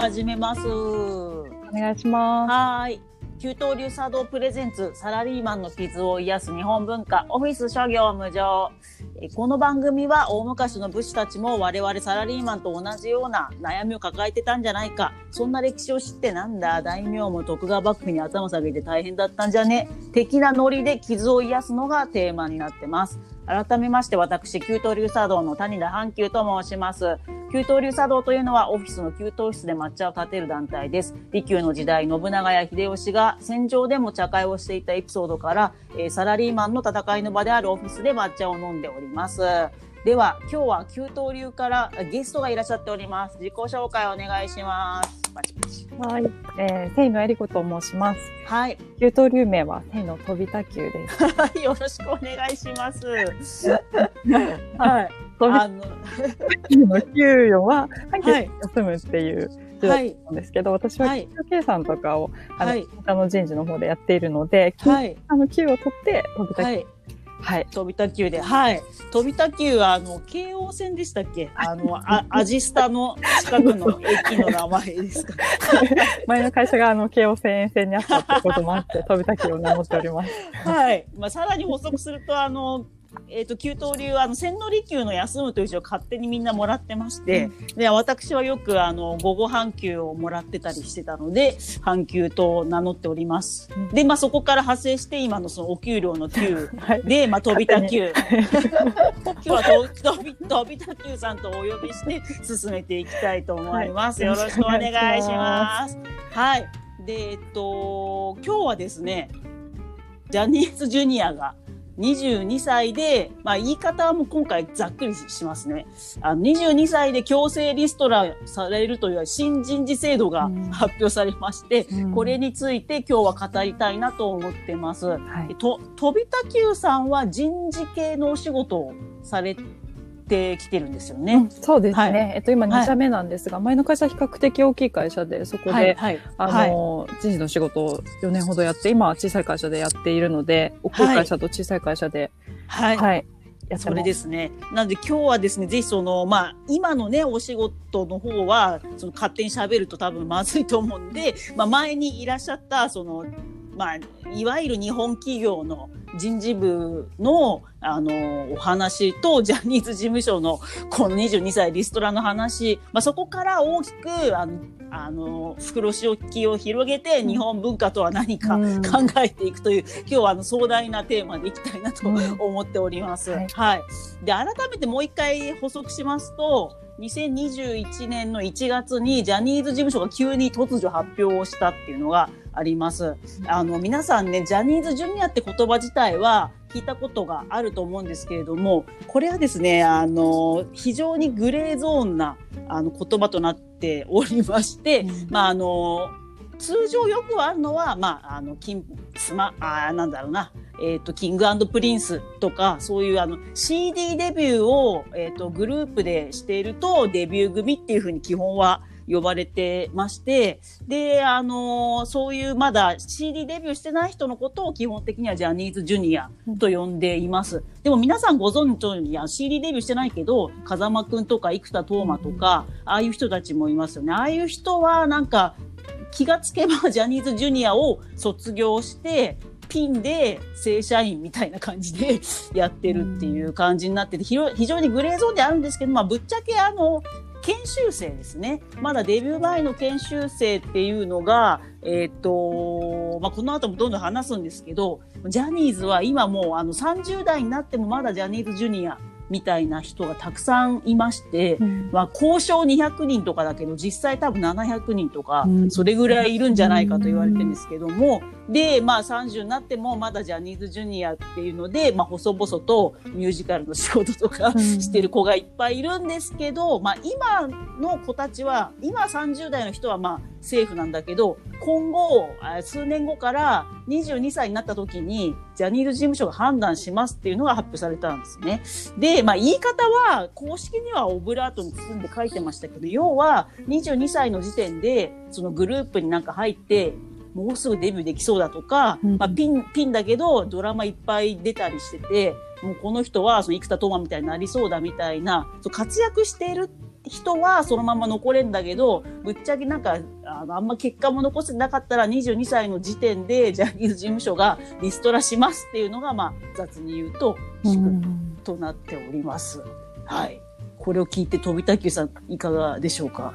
始めます。お願いしまはーい。給湯流茶道プレゼンツサラリーマンの傷を癒す日本文化オフィス諸行無常。えーこの番組は大昔の武士たちも我々サラリーマンと同じような悩みを抱えてたんじゃないか。そんな歴史を知ってなんだ大名も徳川幕府に頭下げて大変だったんじゃね。的なノリで傷を癒すのがテーマになってます改めまして私給湯流茶道の谷田半球と申します給湯流茶道というのはオフィスの給湯室で抹茶を立てる団体です。利休の時代、信長や秀吉が戦場でも茶会をしていたエピソードから、サラリーマンの戦いの場であるオフィスで抹茶を飲んでおります。では、今日は給湯流からあゲストがいらっしゃっております。自己紹介お願いします。はい。えー、聖野えり子と申します。はい。給湯流名は聖の飛び田球です。は いよろしくお願いします。はい。飛びあの、給与は、半球はい休むっていうはい。ったんですけど、私ははい給与計算とかを、あの、はい。他の人事の方でやっているので、はい。あの、給を取って飛び田球。はい。はい。飛び田急で、はい。飛び田急は、あの、京王線でしたっけ？あの、あ、アジスタの近くの駅の名前ですか？前の会社があの、京王線沿線にあったってこともあって、飛び田球を名乗っております。はい。まあ、さらに補足すると、あの、えっ、と、給湯流、あの、千利休の休むという字を勝手にみんなもらってまして、で、私はよく、あの、午後半休をもらってたりしてたので、半休と名乗っております。で、まあ、そこから派生して、今のそのお給料の給はい。で、まあ、飛びた球。今日はと飛び飛びた球さんとお呼びして進めていきたいと思います。はいよろしくお願いします。はい。で、えっと、今日はですね、ジャニーズジュニアが22歳で、まあ言い方はもう今回ざっくりしますね。あの22歳で強制リストラされるという新人事制度がうん発表されまして、うんこれについて今日は語りたいなと思ってます。はい。と、飛田急さんは人事系のお仕事をされてきてるんですよね。うんそうですね。はいえっと、今はい2社目なんですが、前の会社は比較的大きい会社で、そこで、はい、はい、あはいの、人事の仕事を4年ほどやって、今は小さい会社でやっているので、大きい会社と小さい会社で、はい。それま。ですすね。なので今日はですね、ぜひその、まあ、今のね、お仕事の方は、その勝手に喋ると多分まずいと思うんで、まあ、前にいらっしゃった、その、まあ、いわゆる日本企業の人事部の、あの、お話と、ジャニーズ事務所の、この22歳リストラの話、まあ、そこから大きく、あの、あの、袋敷きを広げて、日本文化とは何かうん。考えていくという、今日はあの壮大なテーマでいきたいなとうん。思っております。はい。はい。で、改めてもう一回補足しますと、2021年の1月にジャニーズ事務所が急に突如発表をしたっていうのがあります。あの、皆さんね、ジャニーズジュニアって言葉自体は聞いたことがあると思うんですけれども、これはですね、あの、非常にグレーゾーンなあの言葉となっておりまして、まあ、あの、通常よくあるのは、まあ、あの、金、スマ、あーなんだろうな、えっ、と、キングプリンスとか、そういうあの、CD デビューを、えっ、と、グループでしていると、デビュー組っていうふうに基本は呼ばれてまして、で、あのそういうまだ CD デビューしてない人のことを基本的にはジャニーズジュニアと呼んでいます。でも皆さんご存知のように、あ CD デビューしてないけど、風間くんとか生田斗真とか、ああいう人たちもいますよね。ああいう人はなんか、気がつけばジャニーズジュニアを卒業して、ピンで正社員みたいな感じでやってるっていう感じになってて、非常にグレーゾーンであるんですけど、まあ、ぶっちゃけあの、研修生ですね。まだデビュー前の研修生っていうのが、えっ、と、まあ、この後もどんどん話すんですけど、ジャニーズは今もうあの30代になってもまだジャニーズジュニアみたいな人がたくさんいまして、うんまあ、交渉200人とかだけど、実際多分700人とかう、んそれぐらいいるんじゃないかと言われてるんですけども、で、まあ30になってもまだジャニーズジュニアっていうので、まあ細々とミュージカルの仕事とかうんしてる子がいっぱいいるんですけど、まあ今の子たちは、今30代の人はまあセーフなんだけど、今後、あ数年後から22歳になった時に、ジャニーズ事務所が判断しますっていうのが発表されたんですね。で、まあ言い方は公式にはオブラートに包んで書いてましたけど、要は22歳の時点でそのグループになんか入って、もうすぐデビューできそうだとか、うんまあピン、ピンだけどドラマいっぱい出たりしてて、もうこの人はその生田斗真みたいになりそうだみたいな、そう活躍している人はそのまま残れんだけど、ぶっちゃけなんか、あの、あんま結果も残せなかったら22歳の時点でジャニーズ事務所がリストラしますっていうのが、まあ、雑に言うと、うんとなっております。はい。これを聞いて飛田急さんいかがでしょうか？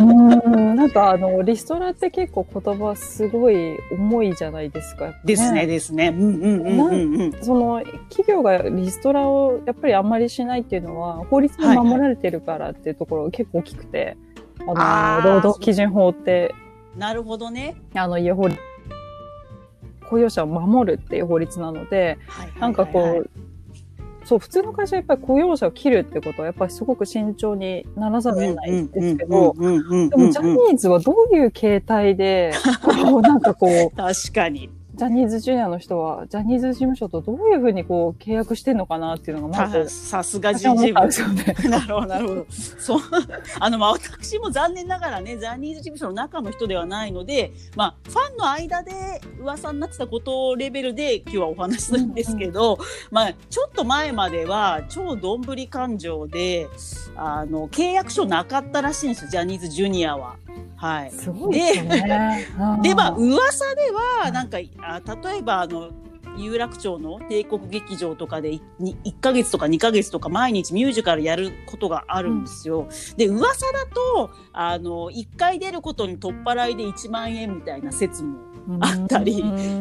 うんなんかあの、リストラって結構言葉すごい重いじゃないですか。ですね、ですね。うんうんうん。その企業がリストラをやっぱりあんまりしないっていうのは法律で守られてるからっていうところが結構大きくて、あの労働基準法ってなるほどね。あの雇用者を守るっていう法律なので、はいはいはいはいなんかこう、そう、普通の会社はやっぱり雇用者を切るってことはやっぱりすごく慎重にならざるを得ないんですけど、でもジャニーズはどういう形態で、こうなんかこう、確かに。ジャニーズジュニアの人は、ジャニーズ事務所とどういうふうにこう契約してんのかなっていうのがまず、さすが人事部ですよね。なるほど、なるほど。そう。あの、まあ、私も残念ながらね、ジャニーズ事務所の中の人ではないので、まあ、ファンの間で噂になってたことレベルで今日はお話しするんですけど、まあ、ちょっと前までは超どんぶり感情で、あの、契約書なかったらしいんですよ、ジャニーズジュニアは。はい。すごいでね。で、まあ、うん噂では、なんか、あ例えば、あの、有楽町の帝国劇場とかでいに1ヶ月とか2ヶ月とか毎日ミュージカルやることがあるんですよ。で、噂だと、あの、1回出ることに取っ払いで1万円みたいな説もあったり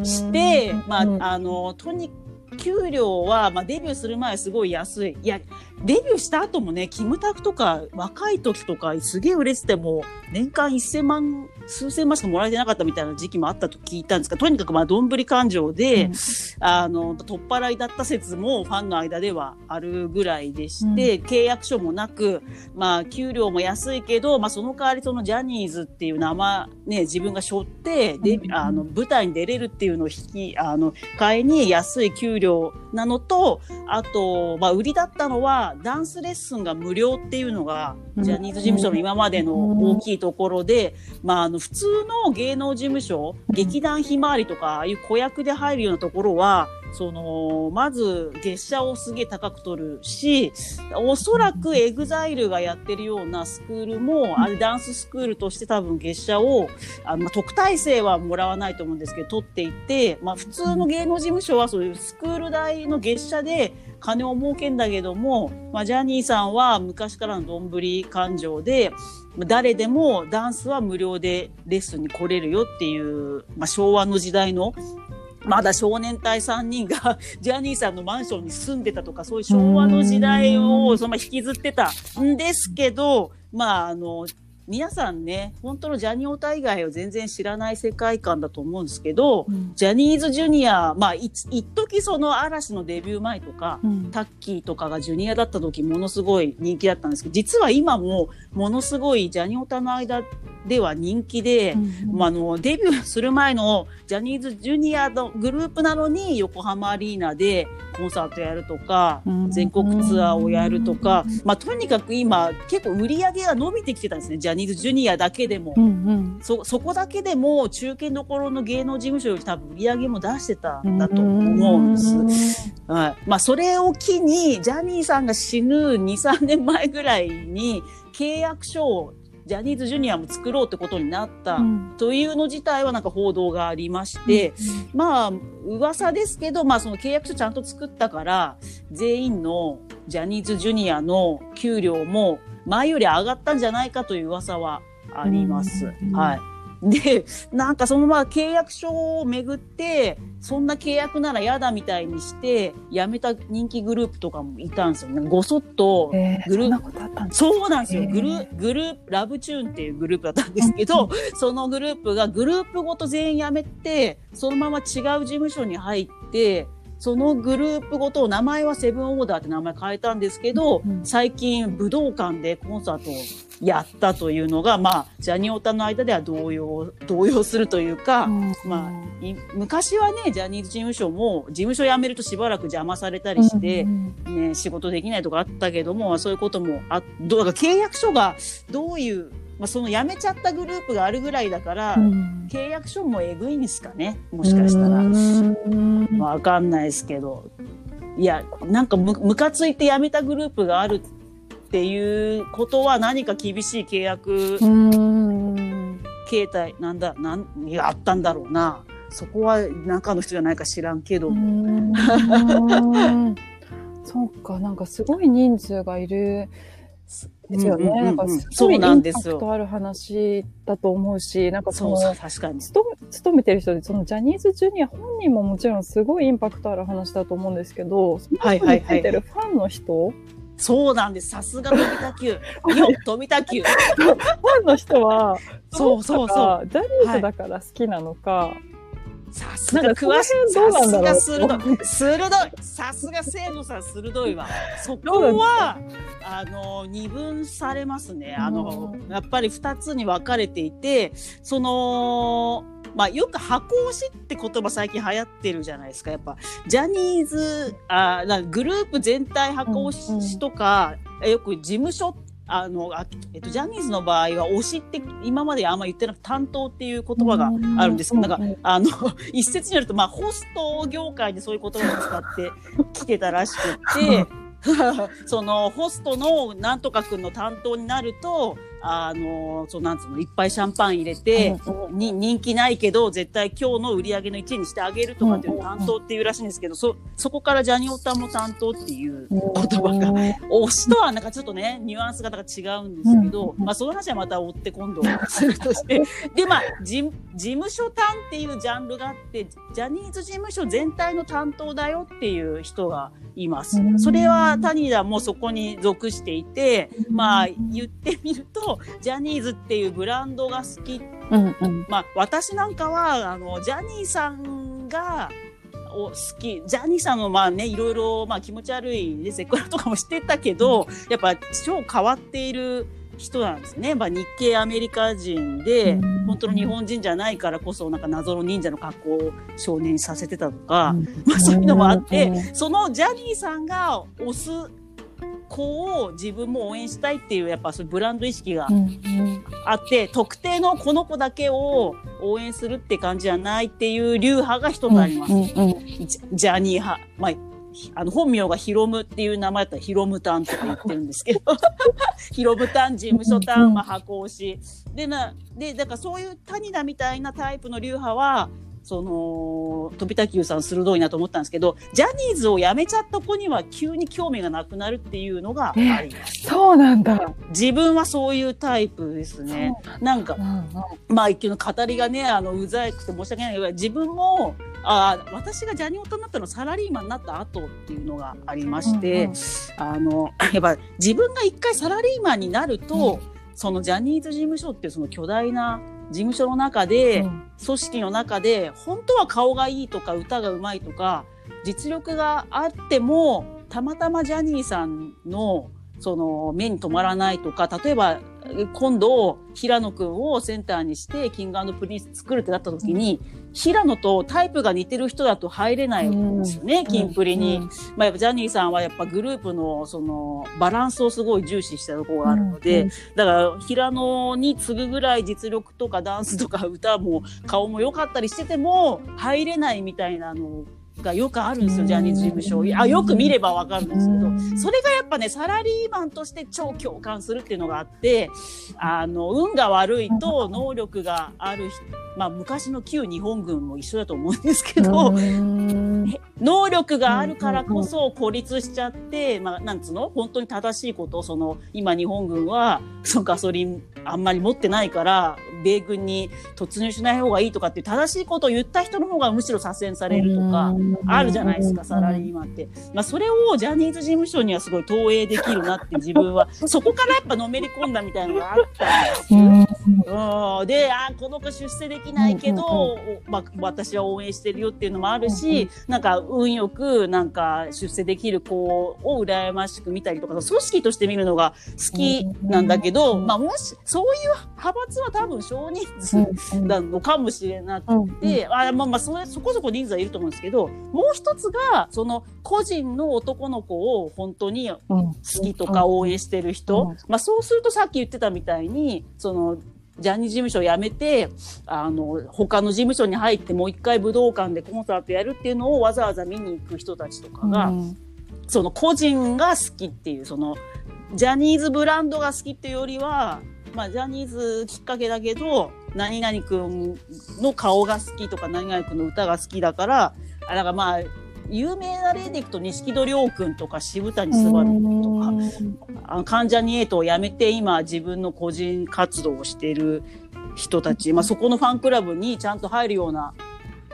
して、まうんあ、あの、とに給料は、まあ、デビューする前すごい安い。いや、デビューした後もね、キムタクとか若い時とかすげえ売れてても、年間1000万、数千万しかもらえてなかったみたいな時期もあったと聞いたんですが、とにかくまあ、どんぶり感情で、うん。あの、取っ払いだった説もファンの間ではあるぐらいでして、契約書もなく、まあ、給料も安いけど、まあ、その代わりそのジャニーズっていう名前、ね、自分が背負って、デビうん。あの、舞台に出れるっていうのを引き、あの、買いに安い給料なのと、あと、まあ、売りだったのは、ダンスレッスンが無料っていうのが、うん。ジャニーズ事務所の今までの大きいところで、まあ、あの、普通の芸能事務所、劇団ひまわりとか、ああいう子役で入るようなところは、その、まず、月謝をすげえ高く取るし、おそらくエグザイルがやってるようなスクールも、あれダンススクールとして多分月謝を、あの特待生はもらわないと思うんですけど、取っていて、まあ普通の芸能事務所はそういうスクール代の月謝で金を儲けんだけども、まあジャニーさんは昔からのどんぶり勘定で、誰でもダンスは無料でレッスンに来れるよっていう、まあ昭和の時代のまだ少年隊3人が ジャニーさんのマンションに住んでたとか、そういう昭和の時代をそのまま引きずってたんですけど、まあ、あの、皆さんね、本当のジャニオタ以外を全然知らない世界観だと思うんですけど、うん。ジャニーズジュニア、まあ、い一時その嵐のデビュー前とか、うん。タッキーとかがジュニアだった時ものすごい人気だったんですけど、実は今もものすごいジャニオタの間では人気で、まあ、あのデビューする前のジャニーズジュニアのグループなのに横浜アリーナでコンサートやるとか、うん全国ツアーをやるとか、まあ、とにかく今結構売り上げが伸びてきてたんですねジャニーズジュニアだけでも。うんうんそそこだけでも中堅どころの芸能事務所より多分売り上げも出してたんだと思うんです。はい。まあ、それを機に、ジャニーさんが死ぬ2、3年前ぐらいに、契約書を、ジャニーズジュニアも作ろうってことになった、うんというの自体はなんか報道がありまして、まあ、噂ですけど、まあ、その契約書ちゃんと作ったから、全員のジャニーズジュニアの給料も前より上がったんじゃないかという噂はあります。うんはい。で、なんかそのまま契約書をめぐって、そんな契約なら嫌だみたいにして、辞めた人気グループとかもいたんですよね。ごそっと、えーグルーそんなことあったんですそうなんですよ。グルグループ、ラブチューンっていうグループだったんですけど、そのグループがグループごと全員辞めて、そのまま違う事務所に入って、そのグループごと名前はセブンオーダーって名前変えたんですけど、うん最近武道館でコンサートをやったというのが、まあ、ジャニオタの間では動揺、動揺するというか、まあい昔はね、ジャニーズ事務所も、事務所辞めるとしばらく邪魔されたりして、うんね、仕事できないとかあったけども、そういうこともあ、どうだから契約書がどういう、まあ、その辞めちゃったグループがあるぐらいだから、うん契約書もえぐいんですかね、もしかしたら。うんわかんないですけど。いや、なんかむ、ムカついて辞めたグループがあるっていうことは何か厳しい契約うん。形態なんだなんいやあったんだろうなそこは中の人じゃないか知らんけど、そうか、なんかすごい人数がいるですよね。なんかすそうごいインパなんですよ。クトある話だと思うし、なんかそそうの、確かに。勤め勤めてる人で、そのジャニーズジュニア本人ももちろんすごいインパクトある話だと思うんですけど、その人についてるファンの人、そうなんです。さすが富田急 よ富田急ファンの人は、そうそうそう。ジャニーズだから好きなのか、さすが詳しいさすが鋭い。鋭い。さすが生野さん鋭いわ。そこはあの二分されますね。あのうん。やっぱり二つに分かれていてそのまあよく箱推しって言葉最近流行ってるじゃないですか。やっぱジャニーズあグループ全体箱推しとか、よく事務所あのあ、えっと、ジャニーズの場合は推しって今まであんま言ってなくて担当っていう言葉があるんです。けど、なんかうんあの、一説によると、まあ、ホスト業界でそういう言葉を使ってきてたらしくって、その、ホストのなんとかくんの担当になると、あの、そうなんつうの、いっぱいシャンパン入れて、に人気ないけど、絶対今日の売り上げの1位にしてあげるとかっていう担当っていうらしいんですけど、そ、そこからジャニオタも担当っていう言葉が推しとはなんかちょっとね、ニュアンスが違うんですけど、うんまあその話はまた追って今度するとして。で、まあ、事事務所担っていうジャンルがあって、ジャニーズ事務所全体の担当だよっていう人がいますう。んそれは谷田もそこに属していて、まあ言ってみると、ジャニーズっていうブランドが好き。うんうん。まあ、私なんかは、あの、ジャニーさんが、お好き。ジャニーさんのまあね、いろいろ、まあ気持ち悪いね、セクハラとかもしてたけど、やっぱ超変わっている人なんですね。まあ日系アメリカ人で、うん。本当の日本人じゃないからこそ、なんか謎の忍者の格好を少年にさせてたとか、まあそういうのもあって、そのジャニーさんが推す子を自分も応援したいっていう、やっぱそういうブランド意識がうんうんあって、特定のこの子だけを応援するって感じじゃないっていう流派が一つあります。うんうんジジャニー派。まあ、ひあの、本名がヒロムっていう名前だったらヒロムタンとか言ってるんですけど、ヒロムタン、事務所タン、まあ、箱推し。で、な、で、だからそういう谷田みたいなタイプの流派は、その、飛田急さん鋭いなと思ったんですけど、ジャニーズを辞めちゃった子には急に興味がなくなるっていうのがあります。そうなんだ。自分はそういうタイプですね。なんかう、んうんまあ、一級の語りがね、あの、うざくて申し訳ないけど、自分も、あー私がジャニオタになったのはサラリーマンになった後っていうのがありまして、うんうんあの、やっぱ自分が一回サラリーマンになると、そのジャニーズ事務所っていうその巨大な事務所の中で、うん。組織の中で、本当は顔がいいとか歌がうまいとか、実力があっても、たまたまジャニーさんの、その、目に留まらないとか、例えば、今度、平野くんをセンターにして、キングプリンス作るってなった時に、平野とタイプが似てる人だと入れないんですよね、キンプリに。まあ、ジャニーさんはやっぱグループのそのバランスをすごい重視したところがあるので、うん。だから平野に次ぐぐらい実力とかダンスとか歌も顔も良かったりしてても入れないみたいなのがよくあるんですよ、うんジャニーズ事務所。あ、よく見ればわかるんですけど、うんそれがやっぱね、サラリーマンとして超共感するっていうのがあって、あの、運が悪いと能力がある人、まあ昔の旧日本軍も一緒だと思うんですけど、うん。能力があるからこそ孤立しちゃって、まあ、なんつうの？本当に正しいこと、その、今日本軍は、そのガソリンあんまり持ってないから、米軍に突入しない方がいいとかって正しいことを言った人の方がむしろ左遷されるとか、あるじゃないですか、サラリーマンって。まあ、それをジャニーズ事務所にはすごい投影できるなって自分は、そこからやっぱのめり込んだみたいなのがあったんです。うん。うん。で、あこの子出世できないけど、おまあ、私は応援してるよっていうのもあるし、なんか運よくなんか出世できる子を羨ましく見たりとか、組織として見るのが好きなんだけど、うんまあもし、そういう派閥は多分少人数なのかもしれなくて、あまあまあそれ、そこそこ人数はいると思うんですけど、もう一つが、その個人の男の子を本当に好きとか応援してる人、うん。まあそうするとさっき言ってたみたいに、その、ジャニーズ事務所を辞めて、あの、他の事務所に入ってもう一回武道館でコンサートやるっていうのをわざわざ見に行く人たちとかが、その個人が好きっていう、その、ジャニーズブランドが好きっていうよりは、まあ、ジャニーズきっかけだけど、何々くんの顔が好きとか、何々くんの歌が好きだから、あだからまあ、有名な例でいくと、錦戸亮くんとか渋谷昴君とか、あの関ジャニエイトを辞めて今自分の個人活動をしている人たち、まあ、そこのファンクラブにちゃんと入るような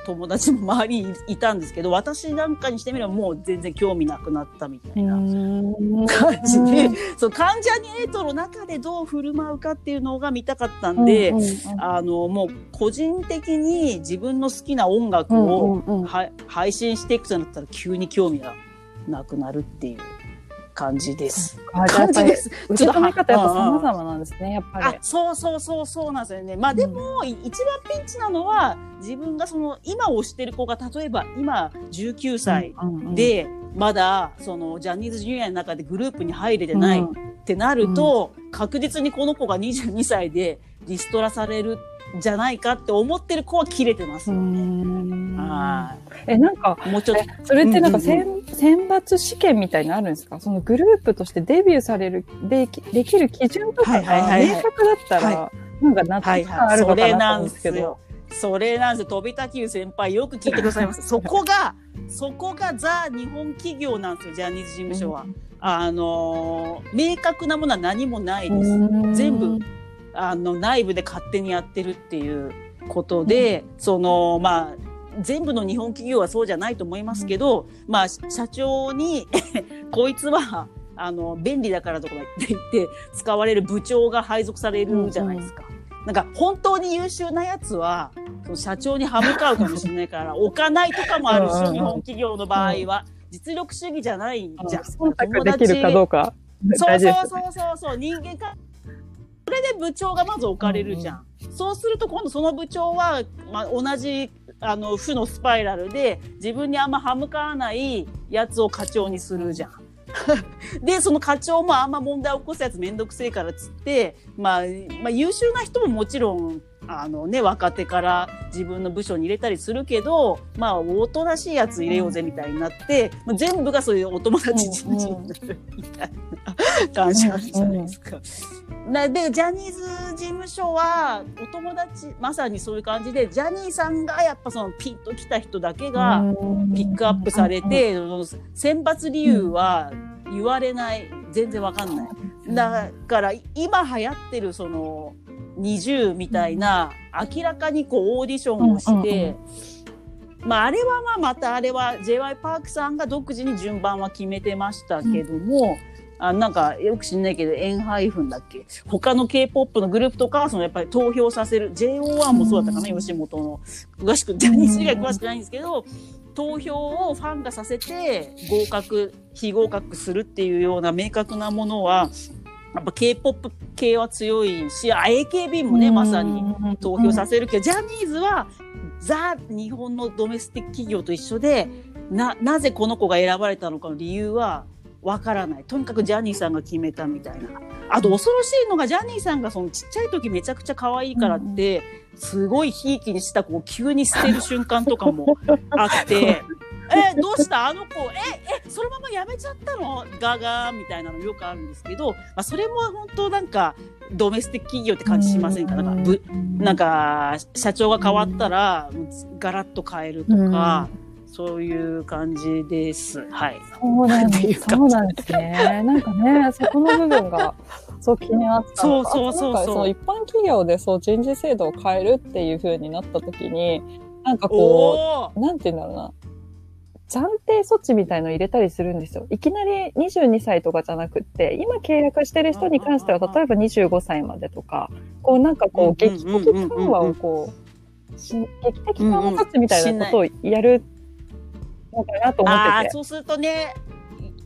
友達も周りにいたんですけど私なんかにしてみればもう全然興味なくなったみたいな感じで、そう関ジャニエイトの中でどう振る舞うかっていうのが見たかったんで、あのもう個人的に自分の好きな音楽を、は配信していくとなったら急に興味がなくなるっていう感じです。感じです。受け止め方やっぱ様々なんですね、やっぱり。あ、そうそうそうそうなんですよね。まあでも、い一番ピンチなのは、自分がその、今推してる子が、例えば今19歳で、まだ、その、ジャニーズジュニアの中でグループに入れてないってなると、確実にこの子が22歳でリストラされるんじゃないかって思ってる子は切れてますよね。はい。え、なんか、もうちょっと。それってなんか選,、選抜試験みたいになるんですか？そのグループとしてデビューされる、できできる基準とかが明確だったら、なんか納得感あるのかなと思うんですけど。それなんですよ。飛びたきゅう先輩、よく聞いてくださいます。そこが、そこがザ・日本企業なんですよ、ジャニーズ事務所は。うん、あのー、明確なものは何もないです。全部、あの、内部で勝手にやってるっていうことで、うん、その、まあ、全部の日本企業はそうじゃないと思いますけど、うん、まあ、社長に こいつは、あの、便利だからとか言って使われる部長が配属されるじゃないですか。うんうんなんか本当に優秀なやつは、その社長に歯向かうかもしれないから、置かないとかもあるし、日本企業の場合は。実力主義じゃないじゃん。忖度できるかどうか。そうそうそうそうそう、人間か。それで部長がまず置かれるじゃん。うんうん、そうすると今度その部長は、まあ、同じ、あの、負のスパイラルで、自分にあんま歯向かわないやつを課長にするじゃん。で、その課長もあんま問題を起こすやつめんどくせえからっつって、まあ、まあ優秀な人ももちろん、あのね、若手から自分の部署に入れたりするけど、まあ、おとなしいやつ入れようぜみたいになって、うん、全部がそういうお友達人事になるみたいな感じなんじゃないですか。なで、ジャニーズ事務所は、お友達、まさにそういう感じで、ジャニーさんがやっぱそのピンと来た人だけがピックアップされて、選抜理由は言われない、全然わかんない。だから、今流行ってるその、20みたいな、明らかにこうオーディションをして、まああれはまあまたあれは J.Y. パークさんが独自に順番は決めてましたけども、あなんかよく知んないけど、エンハイフンだっけ？他の K-POP のグループとかはそのやっぱり投票させる、JO1 もそうだったかな、吉本の。詳しく、ジャニーズ以外詳しくないんですけど、投票をファンがさせて合格、非合格するっていうような明確なものは、やっぱ K-POP 系は強いし、AKB もね、まさに投票させるけど、ジャニーズはザ・日本のドメスティック企業と一緒で、な、なぜこの子が選ばれたのかの理由はわからない。とにかくジャニーさんが決めたみたいな。あと恐ろしいのが、ジャニーさんがそのちっちゃい時めちゃくちゃ可愛いからって、すごいひいきにした子を急に捨てる瞬間とかもあって、え、どうした？あの子、え、え、そのままやめちゃったの？ガガーみたいなのよくあるんですけど、まあ、それも本当なんか、ドメスティック企業って感じしませんか？なんか、ぶ、なんか、社長が変わったら、ガラッと変えるとか、そういう感じです。はい。そうなんです。そうなんですね。なんかね、そこの部分が、そう気になったそうそうそうそう。一般企業でそう人事制度を変えるっていう風になった時に、なんかこう、なんて言うんだろうな。暫定措置みたいの入れたりするんですよ。いきなり22歳とかじゃなくって、今契約してる人に関しては、例えば25歳までとか、こうなんかこう、劇的緩和をこう、劇的緩和措置みたいなことをやるのかなと思ってて。ああ、そうするとね、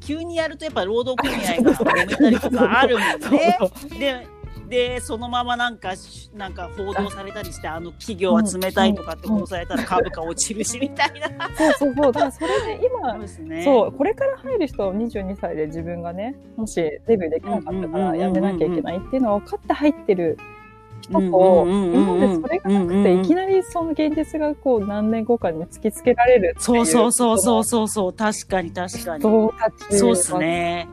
急にやるとやっぱ労働組合が揉めたりとかあるもんね。でで、そのままなんか、なんか報道されたりして、あの企業は冷たいとかって報道されたら株価落ちるしみたいな。そうそうそう。だからそれで今、そうね。これから入る人は22歳で自分がね、もしデビューできなかったからやめなきゃいけないっていうのを分かって入ってる人と、今までそれがなくて、いきなりその現実がこう何年後かに突きつけられるそうそうそうそうそうそう、確かに確かに。そうですね。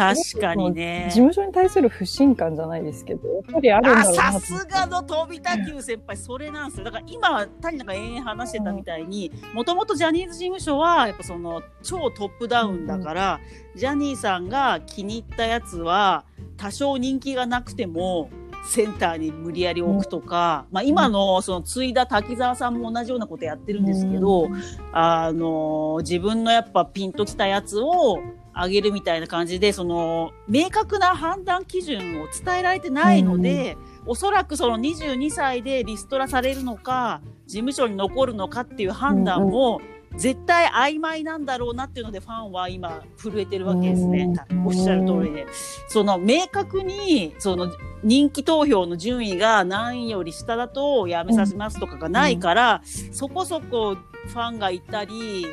確かにね。事務所に対する不信感じゃないですけど、やっぱりあるんだろうなさすがの飛田急先輩、それなんですよ。だから今、谷中が延々話してたみたいに、もともとジャニーズ事務所は、やっぱその、超トップダウンだから、ジャニーさんが気に入ったやつは、多少人気がなくても、センターに無理やり置くとか、まあ今のその継いだ滝沢さんも同じようなことやってるんですけど、あの、自分のやっぱピンときたやつを上げるみたいな感じで、その、明確な判断基準を伝えられてないので、おそらくその22歳でリストラされるのか、事務所に残るのかっていう判断も、絶対曖昧なんだろうなっていうのでファンは今震えてるわけですね。おっしゃる通りで。その明確に、その人気投票の順位が何位より下だとやめさせますとかがないから、そこそこファンがいたり、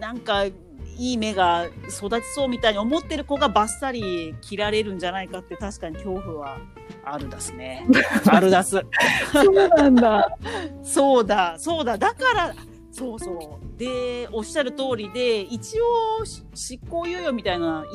なんかいい目が育ちそうみたいに思ってる子がバッサリ切られるんじゃないかって確かに恐怖はあるだすね。あるだす。そうなんだ。そうだ、そうだ。だから、そうそう。で、おっしゃる通りで、一応し執行猶予みたいな1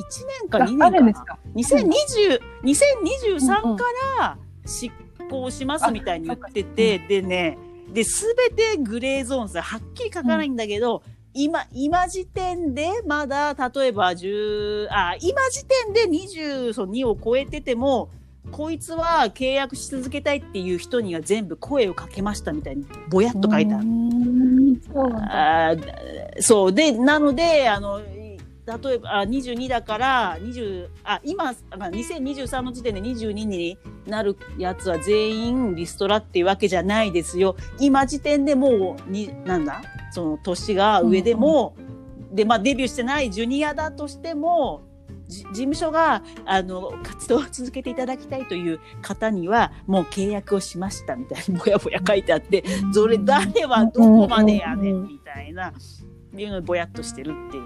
年か2年かあるんですな。か2020、2023うんうん。から執行しますみたいに言ってて、でね、で、すべてグレーゾーンさ、はっきり書かないんだけど、今、今時点でまだ、例えば10、あ、今時点で22を超えてても、こいつは契約し続けたいっていう人には全部声をかけましたみたいに、ぼやっと書いてある。あーそう。で、なので、あの、例えば、あ22だから、20、あ、今、あ2023の時点で22になるやつは全員リストラっていうわけじゃないですよ。今時点でもう、に、なんだ？その年が上でも、で、まあデビューしてないジュニアだとしても、じ事務所が、あの、活動を続けていただきたいという方には、もう契約をしましたみたいにぼやぼや書いてあって、それ誰はどこまでやねんみたいな、いうのでぼやっとしてるっていう。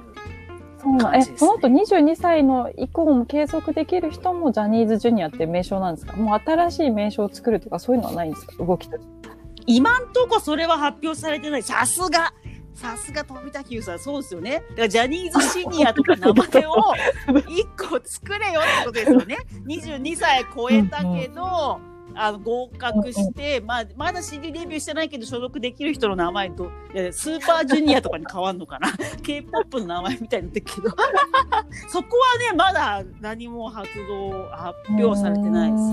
そうなんえ、感じですねその後22歳の以降も継続できる人もジャニーズジュニアって名称なんですか？もう新しい名称を作るとかそういうのはないんですか？動きと。今んとこそれは発表されてない。さすがさすが飛田急さん、そうですよね。だからジャニーズシニアとか名前を 一個作れよってことですよね。22歳超えたけど、あの合格して、まあ、まだ CD デビューしてないけど所属できる人の名前と、スーパージュニアとかに変わんのかな ?K-POP の名前みたいになってるけど。そこはね、まだ何も発動、発表されてないです。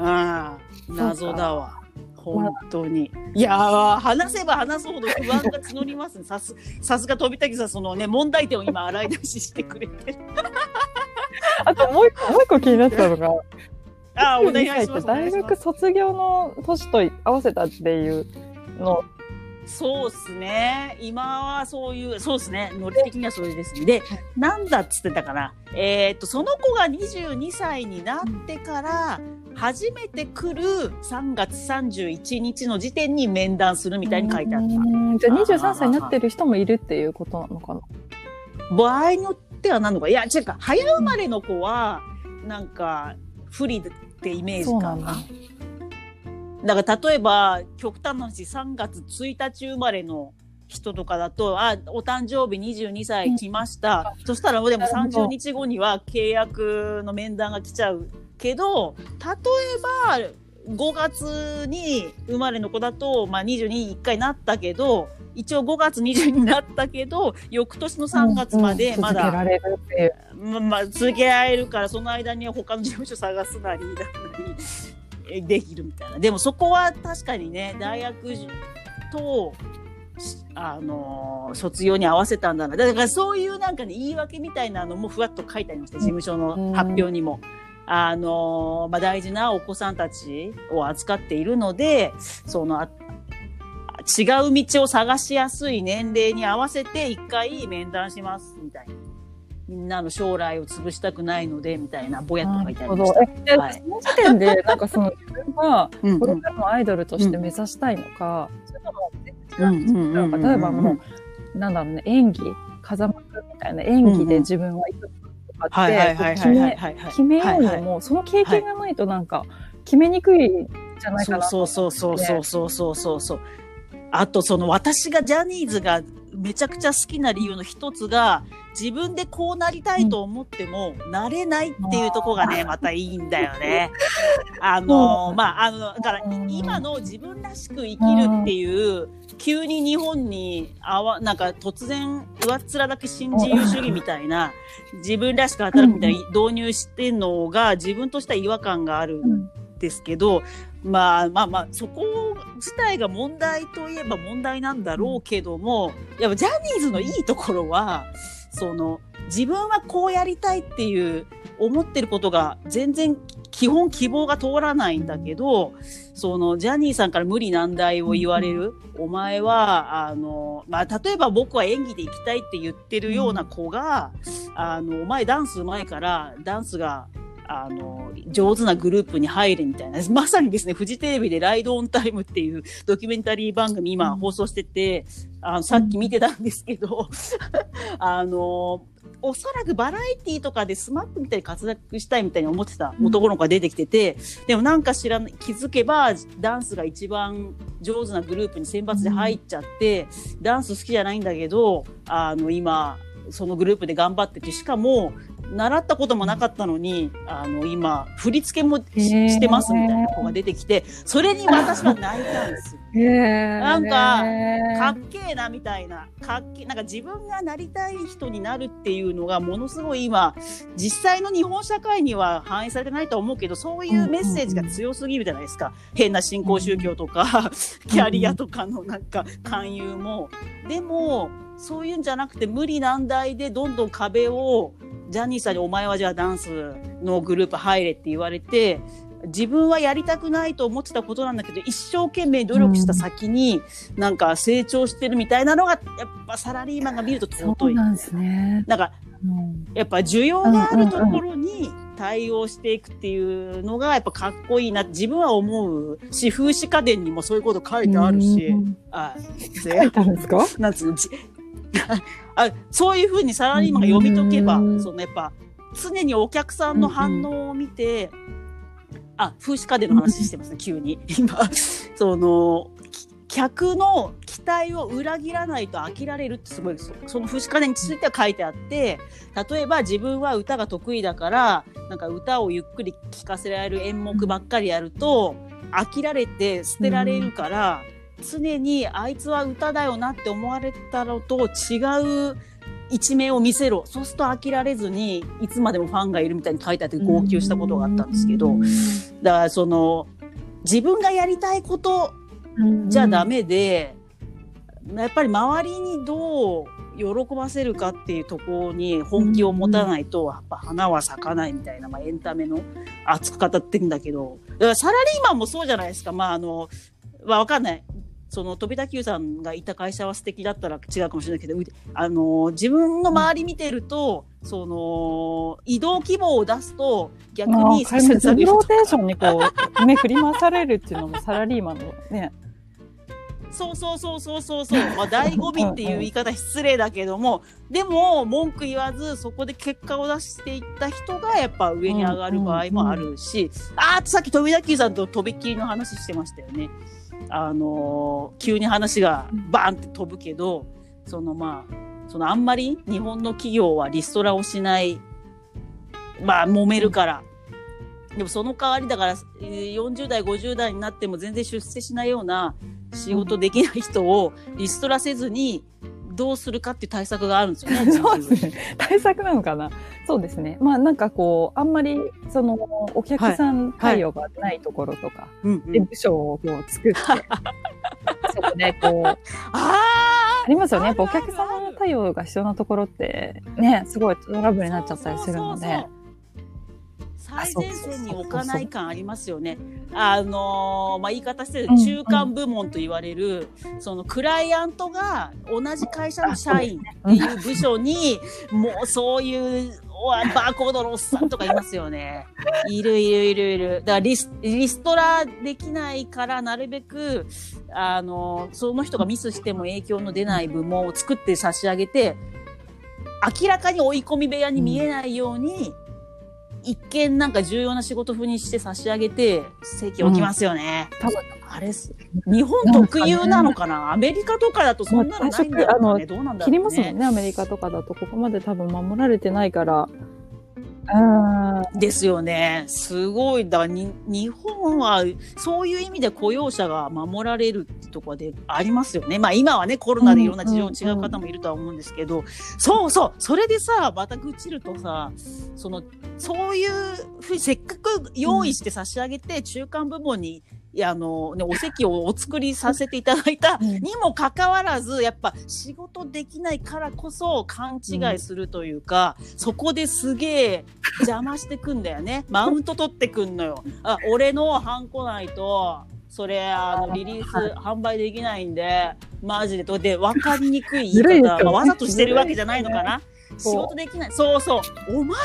ああ、謎だわ。本当に。いやー、話せば話すほど不安が募りますね。さす、さすが飛田さん、そのね、問題点を今洗い出ししてくれてる。あともう一個、もう一個気になったのが、あーお願いし22歳ってます。大学卒業の年と合わせたっていうの、そうっすね。今はそういう、そうっすね。ノリ的にはそれですね。で、なんだっつってたかな。えーっと、その子が22歳になってから、初めて来る3月31日の時点に面談するみたいに書いてあった。うんじゃあ23歳になってる人もいるっていうことなのかな場合によっては何のか。いや、違うか。早生まれの子は、なんか、不利ってイメージかな。だ。だから例えば、極端な話、3月1日生まれの人とかだと、あ、お誕生日22歳来ました。そしたらもうでもなるほど30日後には契約の面談が来ちゃうけど、例えば、5月に生まれの子だと、まあ22に1回なったけど、一応5月22になったけど、翌年の3月までまだ続けられるっていう。ままあ、続けられるから、その間には他の事務所探すなり、なんなり、えできるみたいな。でもそこは確かにね、大学と、しあのー卒業に合わせたんだな。だからそういうなんかね、言い訳みたいなのもふわっと書いてありました、事務所の発表にも。あのーまあ、大事なお子さんたちを扱っているので、その、あ違う道を探しやすい年齢に合わせて一回面談します、みたいな。みんなの将来を潰したくないので、みたいな、ぼやっと書いてありました。はい。その時点で、なんかその自分が、うんこれからのアイドルとして目指したいのか、うん。うんうんうんうん例えばもう、なんだろうね、演技、風間くんみたいな演技で自分はいくとかはいはいはいって決め。決めようはいはいにも、その経験がないとなんか、決めにくいんじゃないかなそうそうそうそうそうそうそうそう。あとその私がジャニーズがめちゃくちゃ好きな理由の一つが自分でこうなりたいと思っても、なれないっていうとこがね、またいいんだよね。あの、まあ、あの、だから、今の自分らしく生きるっていう、急に日本にあわ、なんか突然、上っ面だけ新自由主義みたいな、自分らしく働くみたいな導入してんのが、自分としては違和感があるん。ですけど、まあまあまあ、そこ自体が問題といえば問題なんだろうけども、やっぱジャニーズのいいところは、その、自分はこうやりたいっていう思ってることが全然基本希望が通らないんだけど、そのジャニーさんから無理難題を言われる、お前は、あの、まあ、例えば僕は演技で行きたいって言ってるような子が、あの、お前ダンス上手いからダンスがあの、上手なグループに入れみたいな。まさにですね、フジテレビでライドオンタイムっていうドキュメンタリー番組今放送してて、あの、さっき見てたんですけど、あの、おそらくバラエティとかでスマップみたいに活躍したいみたいに思ってた男の子が出てきてて、でもなんか知らない、気づけばダンスが一番上手なグループに選抜で入っちゃって、ダンス好きじゃないんだけど、あの、今、そのグループで頑張ってて、しかも、習ったこともなかったのに、あの、今、振り付けもしてますみたいな子が出てきて、それに私は泣いたんですよ。なんか、かっけえなみたいな、かっけなんか自分がなりたい人になるっていうのがものすごい今、実際の日本社会には反映されてないと思うけど、そういうメッセージが強すぎるじゃないですか。変な新興宗教とか、キャリアとかのなんか勧誘も。でも、そういうんじゃなくて無理難題でどんどん壁をジャニーさんにお前はじゃあダンスのグループ入れって言われて、自分はやりたくないと思ってたことなんだけど、一生懸命努力した先に、なんか成長してるみたいなのが、やっぱサラリーマンが見ると尊い。なんですね。なんか、やっぱ需要があるところに対応していくっていうのが、やっぱかっこいいな自分は思う。し、風刺家電にもそういうこと書いてあるし、あ、書いてあるんですか？なんつうの、あそういうふうにサラリーマンが読み解けば、そのやっぱ常にお客さんの反応を見て、あ、風刺家電の話してますね、急に。今、その、客の期待を裏切らないと飽きられるってすごいですよ。その風刺家電については書いてあって、例えば自分は歌が得意だから、なんか歌をゆっくり聴かせられる演目ばっかりやると、飽きられて捨てられるから、うん常にあいつは歌だよなって思われたのと違う一面を見せろ。そうすると飽きられずに、いつまでもファンがいるみたいに書いてあって号泣したことがあったんですけど、だからその、自分がやりたいことじゃダメで、やっぱり周りにどう喜ばせるかっていうところに本気を持たないと、やっぱ花は咲かないみたいな、まあエンタメの熱く語ってるんだけど、だからサラリーマンもそうじゃないですか。まああの、まあわかんない。その飛田久さんがいた会社は素敵だったら違うかもしれないけど、あの自分の周り見てると、その移動希望を出すと逆にさせるローテーションにこう目振り回されるっていうのもサラリーマンのね。そうそうそうそうそうそう。まあ、醍醐味っていう言い方失礼だけども、でも、文句言わず、そこで結果を出していった人が、やっぱ上に上がる場合もあるし、ああ、さっき飛田久さんととびっきりの話してましたよね。あの急に話がバーンって飛ぶけど、そのまあ、そのあんまり日本の企業はリストラをしない、まあ揉めるから。でもその代わりだから、40代、50代になっても全然出世しないような仕事できない人をリストラせずに、どうするかっていう対策があるんですよね。そうですね。対策なのかな？そうですね。まあなんかこう、あんまり、その、お客さん対応がないところとか、はいはい、で部署をこう作って、そこでこう、あありますよね。お客様の対応が必要なところって、ね、すごいトラブルになっちゃったりするので。そうそうそう最前線に置かない感ありますよね。あのー、まあ、言い方してる中間部門と言われる、うんうん、そのクライアントが同じ会社の社員っていう部署に、もうそういうバーコードのおっさんとかいますよね。いるいるいるいる。だからリスリストラできないからなるべく、あの、その人がミスしても影響の出ない部門を作って差し上げて、明らかに追い込み部屋に見えないように、一見なんか重要な仕事風にして差し上げて、席置きますよね。多分あれす、日本特有なのかな？アメリカとかだとそんなのないんだろうね。どうなんだろうね。切りますもんね、アメリカとかだと。ここまで多分守られてないから。ですよね。すごい。だに、日本は、そういう意味で雇用者が守られるってところでありますよね。まあ今はね、コロナでいろんな事情違う方もいるとは思うんですけど、そうそう、それでさ、また愚痴るとさ、その、そういうふうにせっかく用意して差し上げて、中間部門にいや、あの、ね、お席をお作りさせていただいた にもかかわらず、やっぱ仕事できないからこそ勘違いするというか、うん、そこですげえ邪魔してくんだよね。マウント取ってくんのよ。あ、俺のハンコないと、それ、あの、リリース販売できないんで、マジで、とで、分かりにくい言い方、まあ、わざとしてるわけじゃないのかな。仕事できない。そうそう。お前、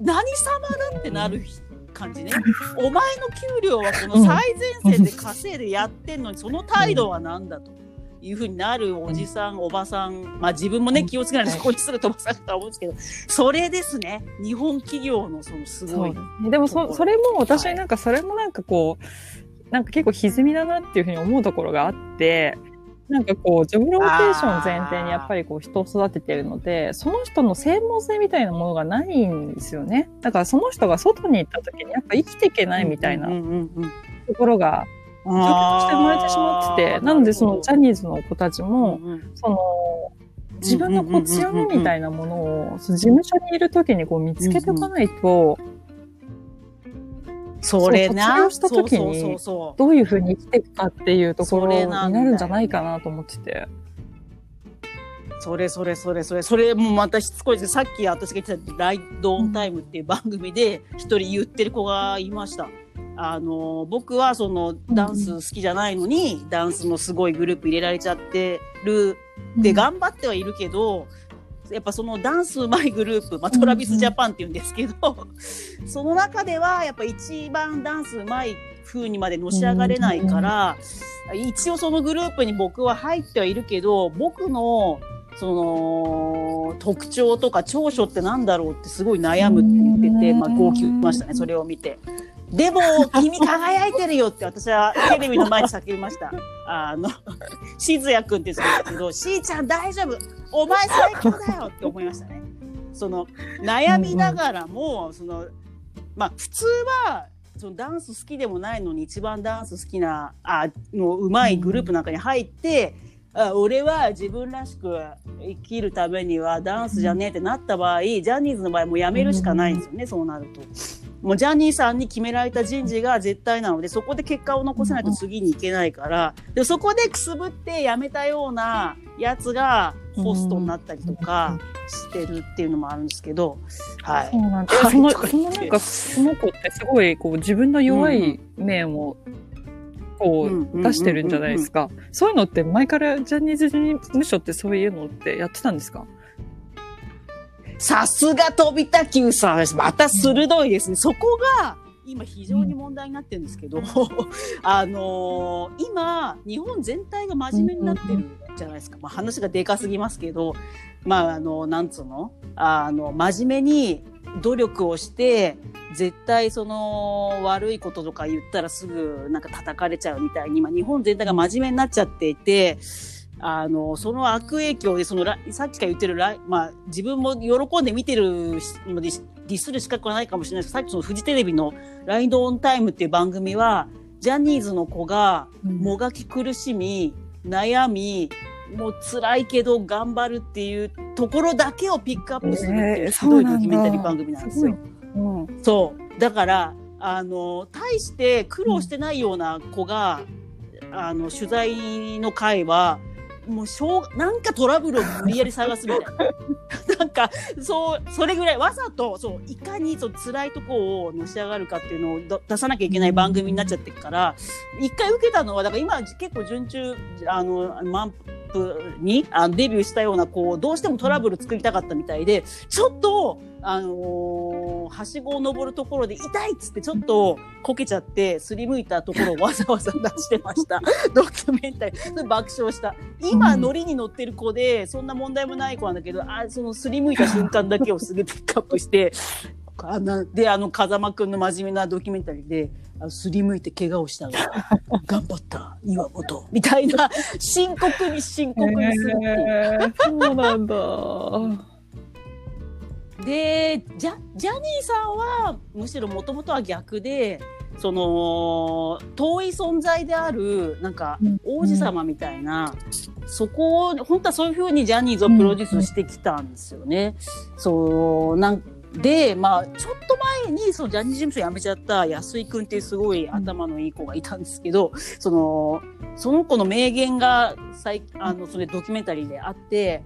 何様だってなる人。感じね。お前の給料はこの最前線で稼いでやってんのに、その態度は何だと。いうふうになるおじさん、おばさん、まあ自分もね、気をつけないとそこにすぐ飛ばされたと思うんですけど、それですね。日本企業のそのすごい。でもそ、それも私なんか、それもなんかこう、なんか結構歪みだなっていうふうに思うところがあって、なんかこう、ジョブローテーション前提にやっぱりこう人を育ててるので、その人の専門性みたいなものがないんですよね。だからその人が外に行った時にやっぱ生きていけないみたいなところが、状況として生まれてしまってて、なのでそのジャニーズの子たちも、その、自分のこう強みみたいなものを、事務所にいる時にこう見つけておかないと、それな。卒業した時に、どういうふうに生きていくかっていうところになるんじゃないかなと思ってて。それそれそれそれ、それもまたしつこいです。さっき私が言ってたライドオンタイムっていう番組で一人言ってる子がいました。あの、僕はそのダンス好きじゃないのに、うん、ダンスのすごいグループ入れられちゃってる。で、頑張ってはいるけど、やっぱそのダンスうまいグループ、まあ、トラビスジャパンって言うんですけど、うん、その中ではやっぱ一番ダンスうまい風にまでのし上がれないから、うん、一応そのグループに僕は入ってはいるけど、僕のその特徴とか長所ってなんだろうってすごい悩むって言ってて、まあ号泣ましたね、それを見て。でも、君輝いてるよって私はテレビの前に叫びました。あの、しずやくんって言うんですけど、しーちゃん大丈夫お前最強だよって思いましたね。その、悩みながらも、その、まあ普通は、そのダンス好きでもないのに一番ダンス好きな、あ、のうまいグループなんかに入って、あ俺は自分らしく生きるためにはダンスじゃねえってなった場合、ジャニーズの場合もうやめるしかないんですよね、そうなると。もうジャニーさんに決められた人事が絶対なので、そこで結果を残せないと次に行けないから、でそこでくすぶって辞めたようなやつがホストになったりとかしてるっていうのもあるんですけど、はい。そうなんです。その、そのなんか、その子ってすごい、こう、自分の弱い面を、こう、出してるんじゃないですか。そういうのって前からジャニーズ事務所ってそういうのってやってたんですか？さすが飛び田急さんです。また鋭いですね。そこが、今非常に問題になってるんですけど、あのー、今、日本全体が真面目になってるじゃないですか。まあ話がでかすぎますけど、まああの、なんつうの？あの、真面目に努力をして、絶対その悪いこととか言ったらすぐなんか叩かれちゃうみたいに、今日本全体が真面目になっちゃっていて、あの、その悪影響で、その、さっきから言ってる、まあ、自分も喜んで見てるので、ディスる資格はないかもしれないです。けど、さっきそのフジテレビのライドオンタイムっていう番組は、ジャニーズの子がもがき苦しみ、悩み、もう辛いけど頑張るっていうところだけをピックアップするっていう、ひどいドキュメンタリー番組なんですよ。うん、そう。だから、あの、大して苦労してないような子が、あの、取材の会は、もうしょうなんかトラブルを無理やり探すみたいな。なんか、そう、それぐらいわざと、そう、いかにそう辛いとこをのし上がるかっていうのを出さなきゃいけない番組になっちゃってるから、一回受けたのは、だから今結構順中、あの、満プにあのデビューしたような、こう、どうしてもトラブル作りたかったみたいで、ちょっと、あのー、はしごを登るところで痛いっつってちょっとこけちゃってすりむいたところをわざわざ出してました。ドキュメンタリー。爆笑した。今、ノリに乗ってる子で、そんな問題もない子なんだけど、あ、そのすりむいた瞬間だけをすぐピックアップして、あなで、あの、風間くんの真面目なドキュメンタリーで、あすりむいて怪我をしたが、頑張った、岩本。みたいな、深刻に深刻にするっていう。えーそうなんだ。でジャジャニーさんはむしろもともとは逆でその遠い存在であるなんかうん王子様みたいな、そこを本当はそういうふうにジャニーズをプロデュースしてきたんですよね。そうなんでまあちょっと前にそのジャニーズ事務所辞めちゃった安井くんっていうすごい頭のいい子がいたんですけど、そのその子の名言が最あのそれドキュメンタリーであって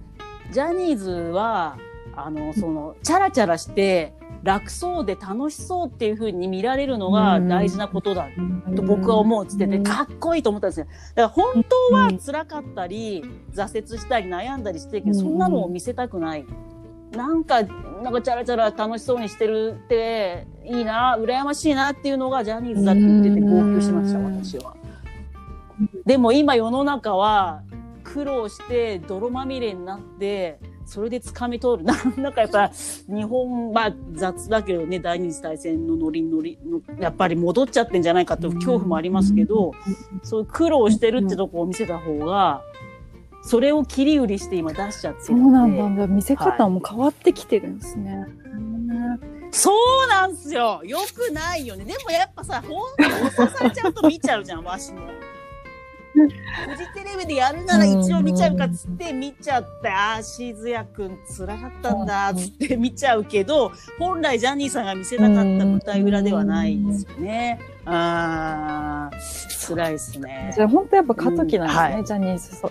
ジャニーズはあのそのチャラチャラして楽そうで楽しそうっていう風に見られるのが大事なことだと僕は思うっつっててかっこいいと思ったんですよ。だから本当は辛かったり挫折したり悩んだりしてるけどそんなのを見せたくない。なんか、なんかチャラチャラ楽しそうにしてるっていいな、羨ましいなっていうのがジャニーズだって言ってて号泣しました、私は。でも今世の中は苦労して泥まみれになって、それで掴み取る。なんかやっぱ日本は雑だけどね、第二次大戦のノリノリの、やっぱり戻っちゃってんじゃないかという恐怖もありますけど、そういう苦労してるってとこを見せた方が、それを切り売りして今出しちゃってそるうなんだ。見せ方も変わってきてるんですね。そうなんすよよくないよね。でもやっぱさ、ほんと押さされちゃうと見ちゃうじゃん、わしも。フジテレビでやるなら一応見ちゃうかっつって見ちゃって、ああ、シーズヤくん辛かったんだっつって見ちゃうけど、本来ジャニーさんが見せなかった舞台裏ではないんですよね。ああ、辛いですねじ。ゃあ本当やっぱ過渡期なんですね、うんはいジャニーズ。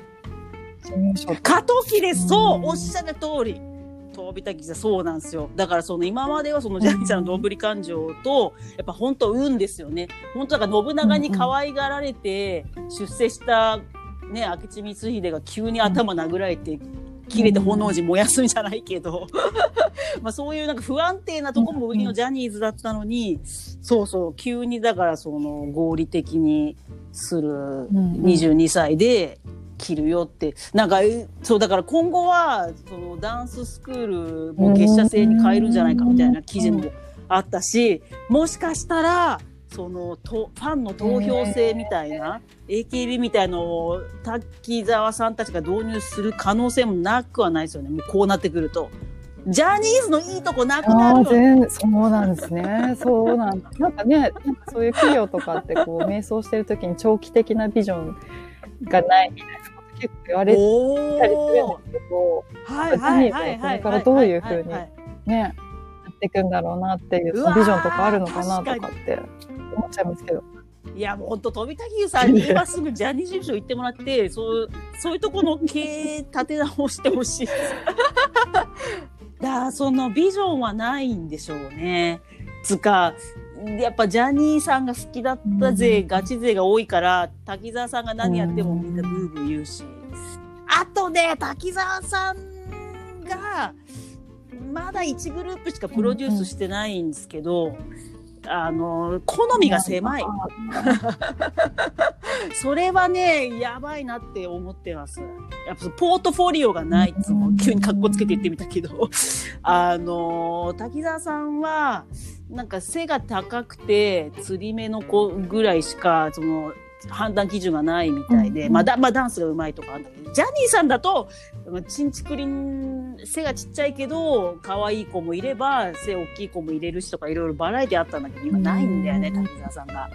過渡期です。そうう、んおっしゃる通り。飛びたきそうなんですよ。だからその今まではそのジャニーさんのどんぶり感情と、やっぱ本当運ですよね。本当だから信長に可愛がられて出世したね、明智光秀が急に頭殴られて、切れて炎寺燃やすんじゃないけど、まあそういうなんか不安定なとこも売りのジャニーズだったのに、そうそう、急にだからその合理的にするうん22歳で切るよって、なんか、えそうだから今後は、そのダンススクールも結社制に変えるんじゃないかみたいな記事もあったし、もしかしたら、そのとファンの投票制みたいな、AKB みたいのを滝沢さんたちが導入する可能性もなくはないですよね。もうこうなってくると。ジャニーズのいいとこなくなああ、るよ。全そうなんですね。そうなんなんかね、そういう企業とかってこう、瞑想してる時に長期的なビジョンがないみたいな結構言われたりするんおですーけど、はいはいはいはい。これからどういう風にははね、やっていくんだろうなっていう、ビジョンとかあるのかなとかって思っちゃいますけど。いやもう本当飛田優さんに今すぐジャニーズ事務所行ってもらってそうそういうとこの経営立て直してほしい。だそのビジョンはないんでしょうね。つかやっぱジャニーさんが好きだった勢、うん。ガチ勢が多いから滝沢さんが何やってもみんなブーブー言うし、あとね滝沢さんがまだ1グループしかプロデュースしてないんですけど、あの好みが狭い。それはね、やばいなって思ってます。やっぱポートフォリオがないっつうのうん急に格好つけて言ってみたけど、あの、滝沢さんは、なんか背が高くて、釣り目の子ぐらいしか、その、判断基準がないみたいで、うんまあ、だまあ、ダンスが上手いとかあるんだけど、ジャニーさんだと、チンチクリン、背がちっちゃいけど、可愛い子もいれば、背大きい子も入れるしとか、いろいろバラエティあったんだけど、今ないんだよね、うん滝沢さんが。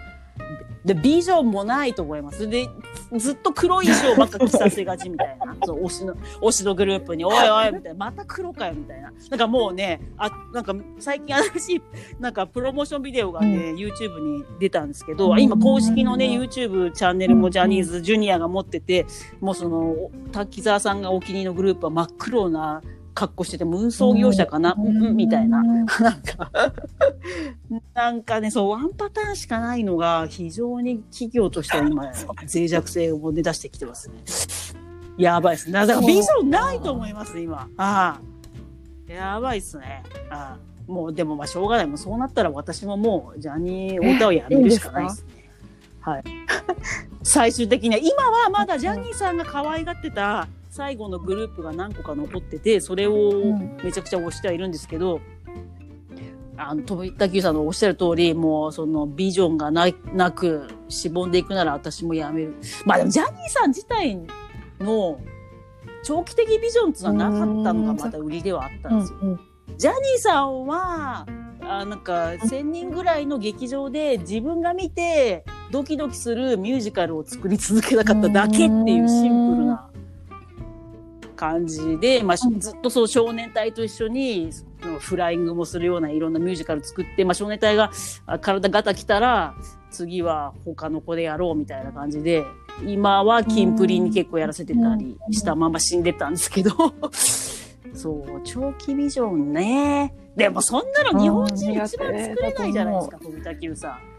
で、ビジョンもないと思います。で、ずっと黒い衣装ばっか着させがちみたいな。そう、推しの、推しのグループに、おいおいみたいな、また黒かよみたいな。なんかもうね、あ、なんか最近新しい、なんかプロモーションビデオがね、YouTube に出たんですけど、うん今公式のね、うん YouTube チャンネルもジャニーズジュニアが持ってて、もうその、滝沢さんがお気に入りのグループは真っ黒な格好してて、運送業者かな、うん、うんみたいな。なんか、なんかね、そう、ワンパターンしかないのが、非常に企業としては今、脆弱性をね、出してきてますね。やばいですね。だからビジョンないと思います、今。ああ。やばいっすね。ああ。もう、でもまあ、しょうがない。もうそうなったら私ももう、ジャニー・太田をやめるしかないですね。はい。最終的には、今はまだジャニーさんが可愛がってた最後のグループが何個か残ってて、それをんめちゃくちゃ推してはいるんですけど、あの、飛田久さんのおっしゃる通り、もう、その、ビジョンがななく、しぼんでいくなら私もやめる。まあでも、ジャニーさん自体の、長期的ビジョンっていうのはなかったのがまた売りではあったんですよ。うんうんジャニーさんは、あなんか、1000人ぐらいの劇場で自分が見て、ドキドキするミュージカルを作り続けなかっただけっていうシンプルな感じで、まあ、しずっとそう少年隊と一緒に、フライングもするようないろんなミュージカル作って、まあ、少年隊があ体ガタきたら、次は他の子でやろうみたいな感じで、今はキンプリに結構やらせてたりしたまま死んでたんですけど、そう、長期ビジョンね。でもそんなの日本人一番作れないじゃないですか、富田久さん。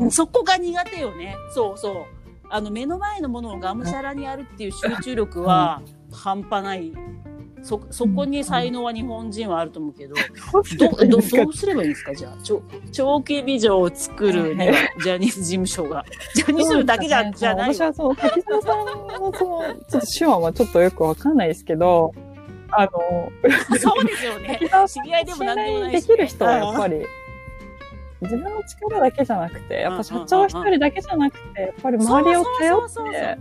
うんそこが苦手よね。そうそう。あの、目の前のものをがむしゃらにやるっていう集中力は半端ない。そ、そこに才能は日本人はあると思うけど、ど、ど、どうすればいいんですか？じゃあ、ちょ長期ビジョンを作るには、ジャニーズ事務所が。ジャニーズだけじゃ、じゃない。私はその、滝沢さんのその、ちょっと手話はちょっとよくわかんないですけど、あの、そうですよね。知り合いでも何でもないできる人はやっぱり、自分の力だけじゃなくて、やっぱ社長一人だけじゃなくて、やっぱり周りを頼って、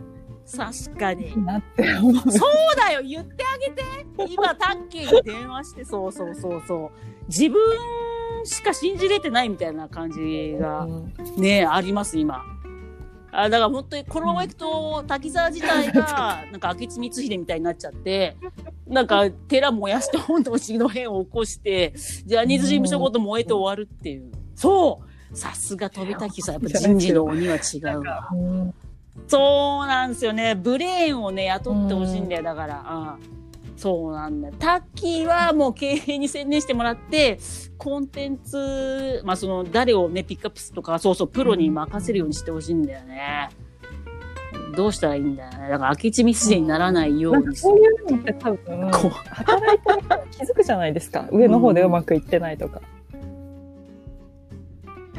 確かに。そうだよ、言ってあげて。今、タッキーに電話して、そうそうそうそう。自分しか信じれてないみたいな感じがうんね、あります、今。あだから本当にこのまま行くと、滝沢自体が、なんか明智光秀みたいになっちゃって、なんか寺燃やして本能寺の変を起こして、ジャニーズ事務所ごと燃えて終わるっていう。そうさすが飛滝さん、やっぱ人事の鬼は違うわ。うんそうなんですよね。ブレーンをね、雇ってほしいんだよ。だから、あそうなんだよ。タッキーはもう経営に専念してもらって、コンテンツ、まあその、誰をね、ピックアップするとか、そうそう、プロに任せるようにしてほしいんだよね。どうしたらいいんだよね。だから、明智ミスにならないよなうんにする。かそういうのって多分、働いてる気づくじゃないですか。上の方でうまくいってないとか。あ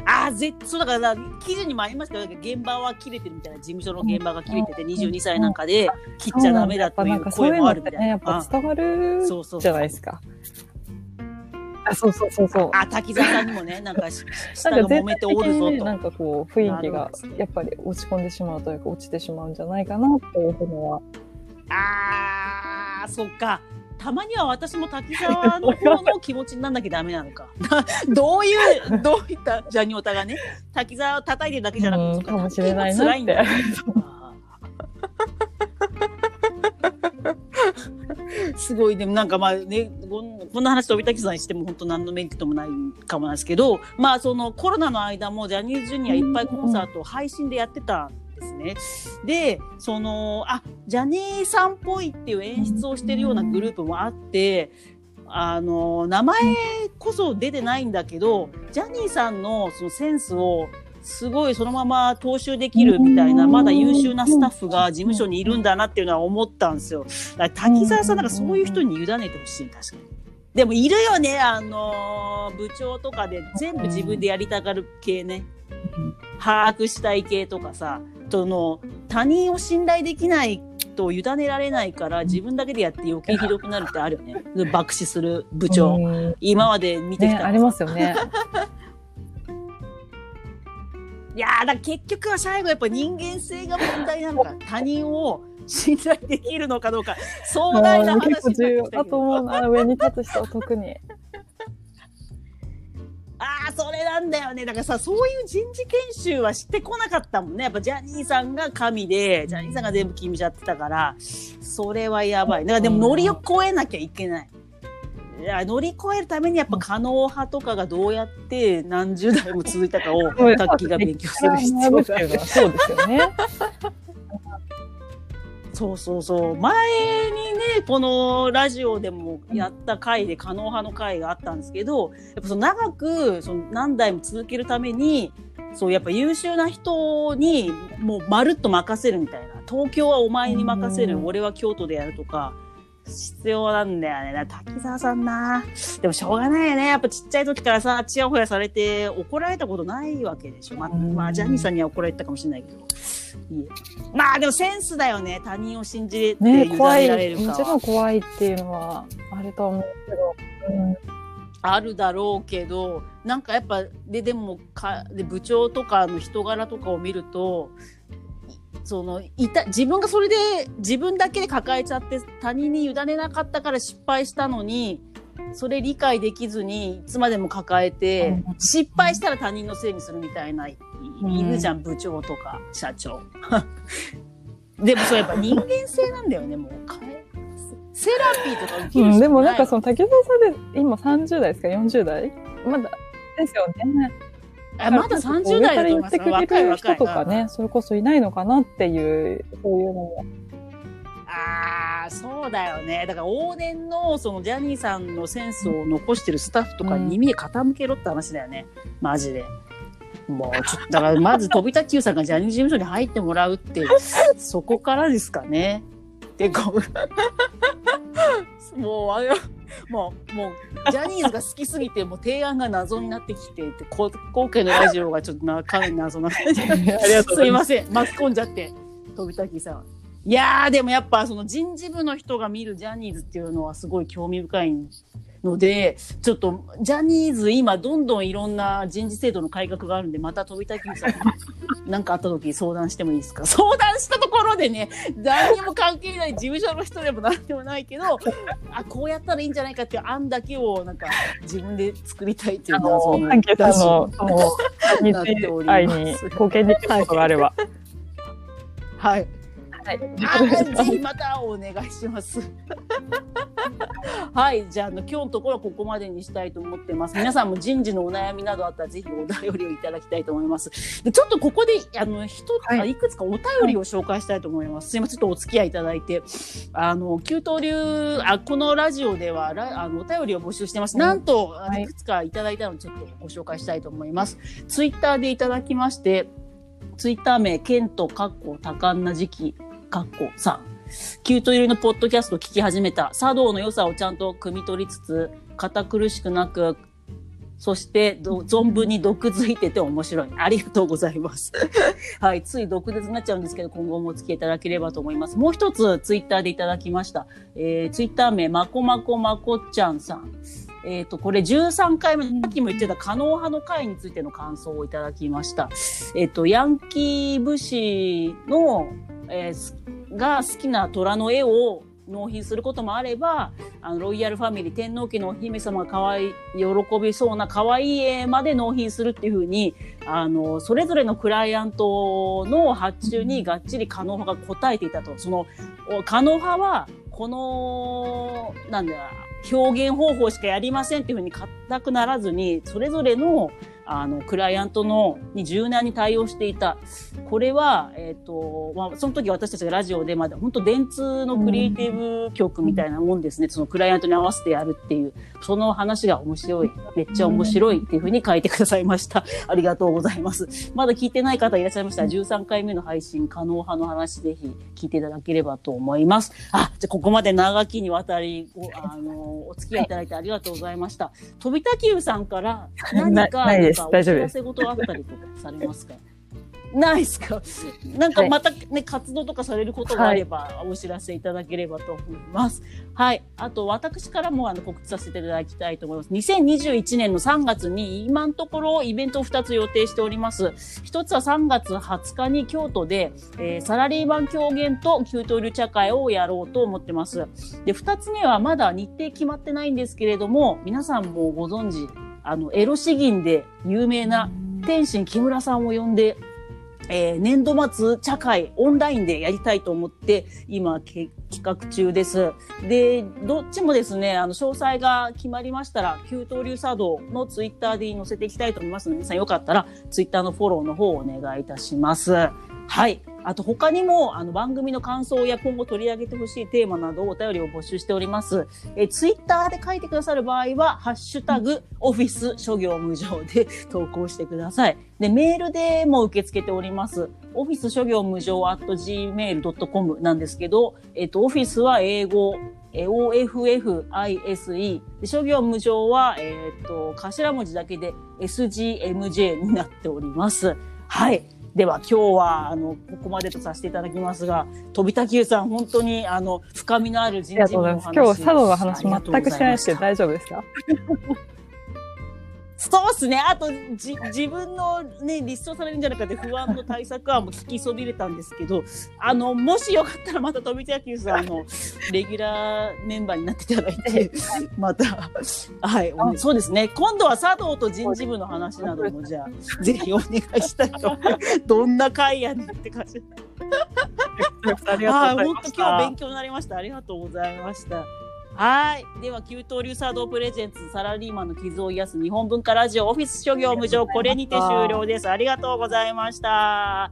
あ、ぜそうだから、記事にもありましたよ。現場は切れてるみたいな、事務所の現場が切れてて、22歳なんかで切っちゃダメだという声もあるみたいな。やっぱ伝わるじゃないですか。あ、そうそうそうそう。あ、滝沢さんにもね、なんかし、下が揉めておるぞと。なんかこう、雰囲気がやっぱり落ち込んでしまうというか、落ちてしまうんじゃないかなっていうのは。あー、そっか。たまには私も滝沢の方の気持ちになんなきゃダメなのか。どういう、どういったジャニオタがね、滝沢を叩いてるだけじゃなくて、かもしれないなって辛いんだ。すごい、でもなんかまあね、こんな話飛び滝さんにしても本当何のメリットもないかもなんですけど、まあそのコロナの間もジャニーズジュニアいっぱいコンサートを配信でやってたんですね。で、その、あ、ジャニーさんっぽいっていう演出をしてるようなグループもあって、あの、名前こそ出てないんだけど、ジャニーさんのそのセンスをすごいそのまま踏襲できるみたいな、まだ優秀なスタッフが事務所にいるんだなっていうのは思ったんですよ。だから滝沢さんなんかそういう人に委ねてほしい、確かに。でもいるよね、あのー部長とかで全部自分でやりたがる系ね。把握したい系とかさ、その、他人を信頼できないと委ねられないから自分だけでやって余計ひどくなるってあるよね。爆死する部長。うん今まで見てきね、たありますよね。いやーだ結局は最後やっぱ人間性が問題なのか 他人を信頼できるのかどうか壮大な話だと思うな、上に立つ人は特に。ああそれなんだよね。だからさそういう人事研修はしてこなかったもんね。やっぱジャニーさんが神でジャニーさんが全部決めちゃってたから。それはやばい。だ。からでも乗りを越えなきゃいけない。いや乗り越えるためにやっぱ可能派とかがどうやって何十代も続いたかをタッキーが勉強する必要が。あるっていうのはそうですよね。そうそうそう。前にね、このラジオでもやった回で、可能派の回があったんですけど、やっぱその長く、その何代も続けるために、そう、やっぱ優秀な人に、もうまるっと任せるみたいな。東京はお前に任せる、うん俺は京都でやるとか、必要なんだよね。滝沢さんな。でもしょうがないよね。やっぱちっちゃい時からさ、ちやほやされて怒られたことないわけでしょ。まあ、うんまあ、ジャニーさんには怒られたかもしれないけど。いいえまあでもセンスだよね。他人を信じて委ね、怖い。ねられるかは。もちろん怖いっていうのはあると思うけど。うんあるだろうけどなんかやっぱででもかで部長とかの人柄とかを見るとそのいた自分がそれで自分だけで抱えちゃって他人に委ねなかったから失敗したのにそれ理解できずにいつまでも抱えて失敗したら他人のせいにするみたいないいるじゃん部長とか社長。でもそれやっぱ人間性なんだよねもう。セラピーとか受けるうん、しでもなんかその竹澤さんで今30代ですか40代？まだですよね。あまだ30代だと思います上から言ってくれる人とかねそれこそいないのかなっていう、そういうのも。ああそうだよねだから往年のそのジャニーさんのセンスを残してるスタッフとかに耳傾けろって話だよね、マジで。もうちょっとだからまず飛田久さんがジャニーズ事務所に入ってもらうって そこからですかね。でこう もうあれもうもうジャニーズが好きすぎてもう提案が謎になってきていてこ今回のラジオがちょっとなかなり謎な感じ。ありがとうございます。すいません巻き込んじゃって飛田久さん。いやーでもやっぱその人事部の人が見るジャニーズっていうのはすごい興味深いのでちょっとジャニーズ今どんどんいろんな人事制度の改革があるんでまた飛田久さん。に何かあった時相談してもいいですか？相談したところでね誰にも関係ない事務所の人でも何でもないけどあこうやったらいいんじゃないかっていう案だけをなんか自分で作りたいっていうの、関係者の、その、日なっております愛に貢献できることがあれば。はいはい。あぜひまたお願いします。はい、じゃああの今日のところはここまでにしたいと思ってます。皆さんも人事のお悩みなどあったらぜひお便りをいただきたいと思います。でちょっとここであの一つ、はいあいくつかお便りを紹介したいと思います。すいません、ちょっとお付き合いいただいて、あの旧東流あこのラジオではラあのお便りを募集してます。なんと、はいいくつかいただいたのでちょっとご紹介したいと思います。ツイッターでいただきまして。ツイッター名、ケント、カッコ、多感な時期、カッコさん。キュート入りのポッドキャストを聞き始めた。茶道の良さをちゃんと汲み取りつつ、堅苦しくなく、そして、存分に毒づいてて面白い。ありがとうございます。はい。つい毒舌になっちゃうんですけど、今後もお付き合いいただければと思います。もう一つ、ツイッターでいただきました。えー、ツイッター名、まこまこまこちゃんさん。えっ、と、これ13回目、さっきも言ってた可能派の会についての感想をいただきました。えっ、と、ヤンキー武士の、えーすが好きな虎の絵を納品することもあれば、あの、ロイヤルファミリー、天皇家のお姫様が可愛い、喜びそうな可愛い絵まで納品するっていうふうに、あの、それぞれのクライアントの発注にがっちり可能派が答えていたと。その、お可能派は、この、なんだ、表現方法しかやりませんっていうふうに固くならずに、それぞれの、あの、クライアントの、に柔軟に対応していた。これは、えっ、と、まあ、その時私たちがラジオで、まだ本当電通のクリエイティブ局みたいなもんですね。そのクライアントに合わせてやるっていう、その話が面白い。めっちゃ面白いっていうふうに書いてくださいました。ありがとうございます。まだ聞いてない方いらっしゃいましたら、13回目の配信、可能派の話、ぜひ聞いていただければと思います。あ、じゃあここまで長きにわたり、ご、あの、お付き合いいただいてありがとうございました。飛田急さんから 何か、か大丈夫ですお知らせ事あったりとかされますか？ないですか？なんかまたね、活動とかされることがあれば、お知らせいただければと思います。はい。あと、私からもあの告知させていただきたいと思います。2021年の3月に、今のところイベントを2つ予定しております。1つは3月20日に京都で、えーサラリーマン狂言と給湯流茶会をやろうと思ってます。で、2つ目はまだ日程決まってないんですけれども、皆さんもご存知、あの、エロ詩吟で有名な天心木村さんを呼んで、えー年度末茶会オンラインでやりたいと思って今け企画中です。で、どっちもですね、あの、詳細が決まりましたら、旧東流茶道のツイッターで載せていきたいと思いますので、皆さんよかったらツイッターのフォローの方をお願いいたします。はい。あと他にも、あの、番組の感想や今後取り上げてほしいテーマなどお便りを募集しております。え、ツイッターで書いてくださる場合は、ハッシュタグ、オフィス諸行無常で投稿してください。で、メールでも受け付けております。オフィス諸行無常 at gmail.com なんですけど、えっ、と、オフィスは英語、えー OFFISE。で諸行無常は、えっ、と、頭文字だけで SGMJ になっております。はい。では今日はあのここまでとさせていただきますが飛田久さん本当にあの深みのある人。事部の話今日、佐渡の話全くしてないですけど大丈夫ですか？そうっすね。あと、じ、自分のね、立証されるんじゃないかって不安の対策案も聞きそびれたんですけど、あの、もしよかったらまた富田野球さん、あの、レギュラーメンバーになっていただいて、また、はい、そうですね。今度は佐藤と人事部の話なども、じゃあ、ぜひお願いしたいと。どんな会やねんって感じ。ありがとうございました。今日勉強になりました。ありがとうございました。はい。では、給湯流サードプレゼンツ、サラリーマンの傷を癒す日本文化ラジオオフィス諸行無常、これにて終了です。ありがとうございました。